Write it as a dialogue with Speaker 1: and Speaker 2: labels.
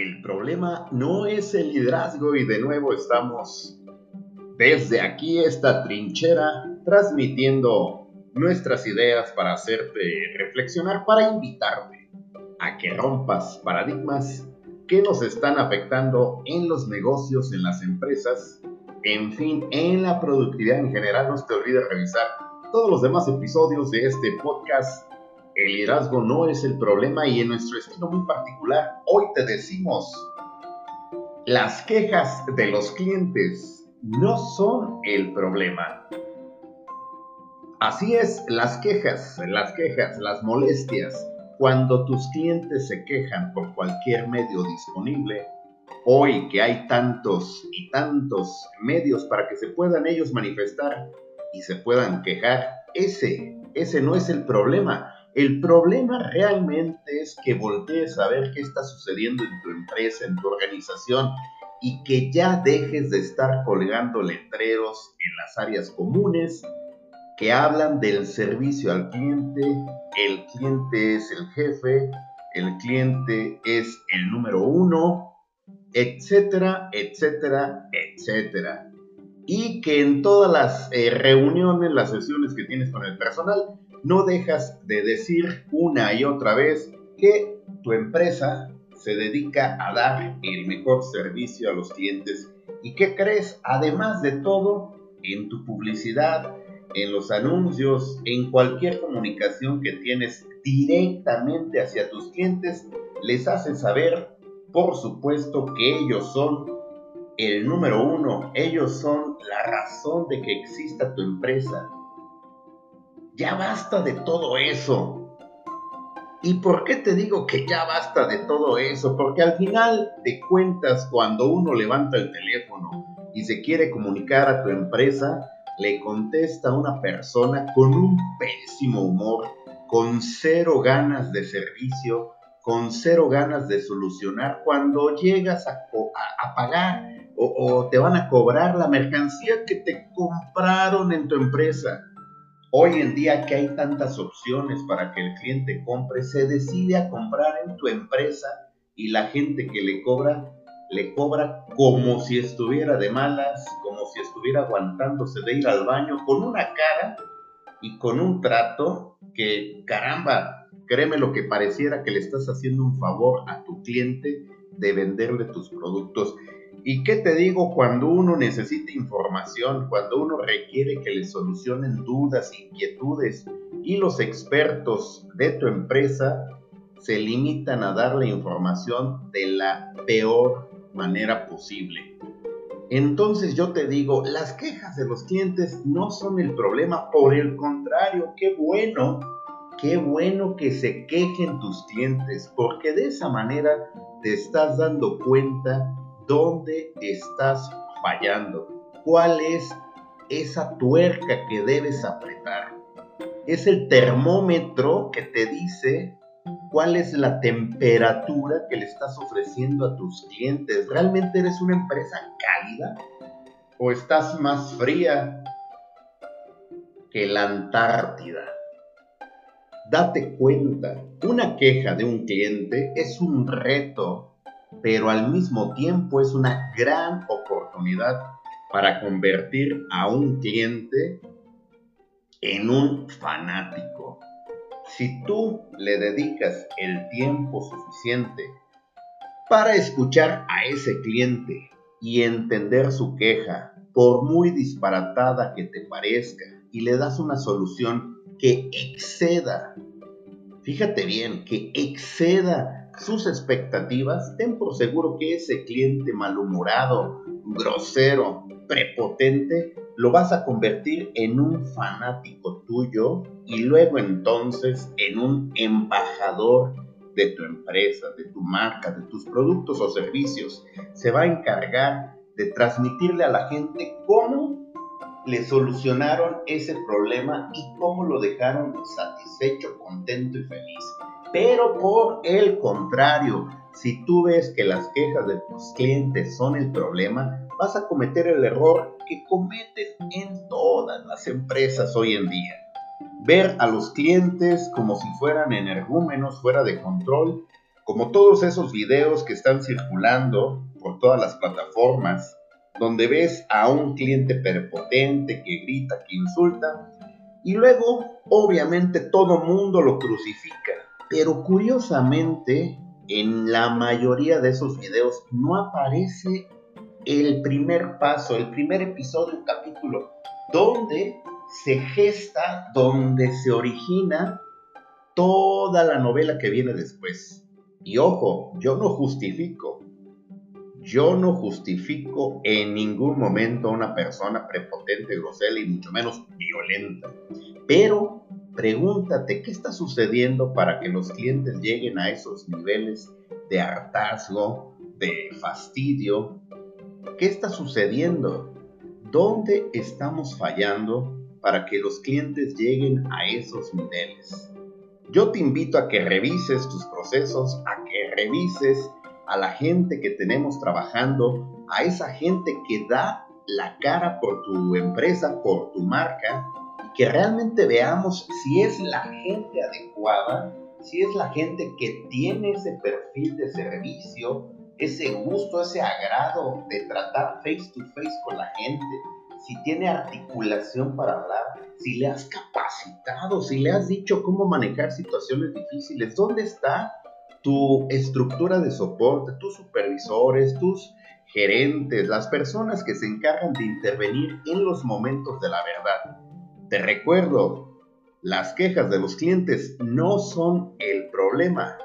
Speaker 1: El problema no es el liderazgo y de nuevo estamos desde aquí esta trinchera transmitiendo nuestras ideas para hacerte reflexionar, para invitarte a que rompas paradigmas que nos están afectando en los negocios, en las empresas, en fin, en la productividad en general. No te olvides revisar todos los demás episodios de este podcast. El liderazgo no es el problema y en nuestro estilo muy particular, hoy te decimos, las quejas de los clientes no son el problema. Así es, las quejas, las quejas, las molestias, cuando tus clientes se quejan por cualquier medio disponible, hoy que hay tantos y tantos medios para que se puedan ellos manifestar y se puedan quejar, ese, ese no es el problema. El problema realmente es que voltees a ver qué está sucediendo en tu empresa, en tu organización y que ya dejes de estar colgando letreros en las áreas comunes que hablan del servicio al cliente, el cliente es el jefe, el cliente es el número uno, etcétera, etcétera, etcétera. Y que en todas las eh, reuniones, las sesiones que tienes con el personal, no dejas de decir una y otra vez que tu empresa se dedica a dar el mejor servicio a los clientes. ¿Y qué crees? Además de todo, en tu publicidad, en los anuncios, en cualquier comunicación que tienes directamente hacia tus clientes, les haces saber, por supuesto, que ellos son el número uno, ellos son la razón de que exista tu empresa. Ya basta de todo eso. ¿Y por qué te digo que ya basta de todo eso? Porque al final de cuentas, cuando uno levanta el teléfono y se quiere comunicar a tu empresa, le contesta una persona con un pésimo humor, con cero ganas de servicio, con cero ganas de solucionar cuando llegas a, pagar o te van a cobrar la mercancía que te compraron en tu empresa. Hoy en día que hay tantas opciones para que el cliente compre, se decide a comprar en tu empresa y la gente que le cobra le cobra como si estuviera de malas, como si estuviera aguantándose de ir al baño, con una cara y con un trato que, caramba, créeme lo que pareciera que le estás haciendo un favor a tu cliente de venderle tus productos. ¿Y qué te digo cuando uno necesita información, cuando uno requiere que le solucionen dudas, inquietudes y los expertos de tu empresa se limitan a dar la información de la peor manera posible. Entonces yo te digo, las quejas de los clientes no son el problema, por el contrario, qué bueno, qué bueno que se quejen tus clientes, porque de esa manera te estás dando cuenta dónde estás fallando, cuál es esa tuerca que debes apretar. Es el termómetro que te dice cuál es la temperatura que le estás ofreciendo a tus clientes. ¿Realmente eres una empresa cálida? ¿O estás más fría que la Antártida? Date cuenta, una queja de un cliente es un reto, pero al mismo tiempo es una gran oportunidad para convertir a un cliente en un fanático. Si tú le dedicas el tiempo suficiente para escuchar a ese cliente y entender su queja, por muy disparatada que te parezca, y le das una solución que exceda, fíjate bien, que exceda sus expectativas, ten por seguro que ese cliente malhumorado, grosero, prepotente, lo vas a convertir en un fanático tuyo y luego entonces en un embajador de tu empresa, de tu marca, de tus productos o servicios. Se va a encargar de transmitirle a la gente cómo le solucionaron ese problema y cómo lo dejaron satisfecho, contento y feliz. Pero por el contrario, si tú ves que las quejas de tus clientes son el problema, vas a cometer el error que cometen en todas las empresas hoy en día. Ver a los clientes como si fueran energúmenos fuera de control, como todos esos videos que están circulando por todas las plataformas, donde ves a un cliente perpotente que grita, que insulta, y luego obviamente todo mundo lo crucifica. Pero curiosamente, en la mayoría de esos videos no aparece el primer paso, el primer episodio, capítulo, donde se gesta, donde se origina toda la novela que viene después. Y ojo, yo no justifico, yo no justifico en ningún momento a una persona prepotente, grosera y mucho menos violenta. Pero pregúntate qué está sucediendo para que los clientes lleguen a esos niveles de hartazgo, de fastidio. ¿Qué está sucediendo? ¿Dónde estamos fallando para que los clientes lleguen a esos niveles? Yo te invito a que revises tus procesos, a que revises a la gente que tenemos trabajando, a esa gente que da la cara por tu empresa, por tu marca, que realmente veamos si es la gente adecuada, si es la gente que tiene ese perfil de servicio, ese gusto, ese agrado de tratar face to face con la gente, si tiene articulación para hablar, si le has capacitado, si le has dicho cómo manejar situaciones difíciles, ¿dónde está tu estructura de soporte, tus supervisores, tus gerentes, las personas que se encargan de intervenir en los momentos de la verdad. Te recuerdo, las quejas de los clientes no son el problema,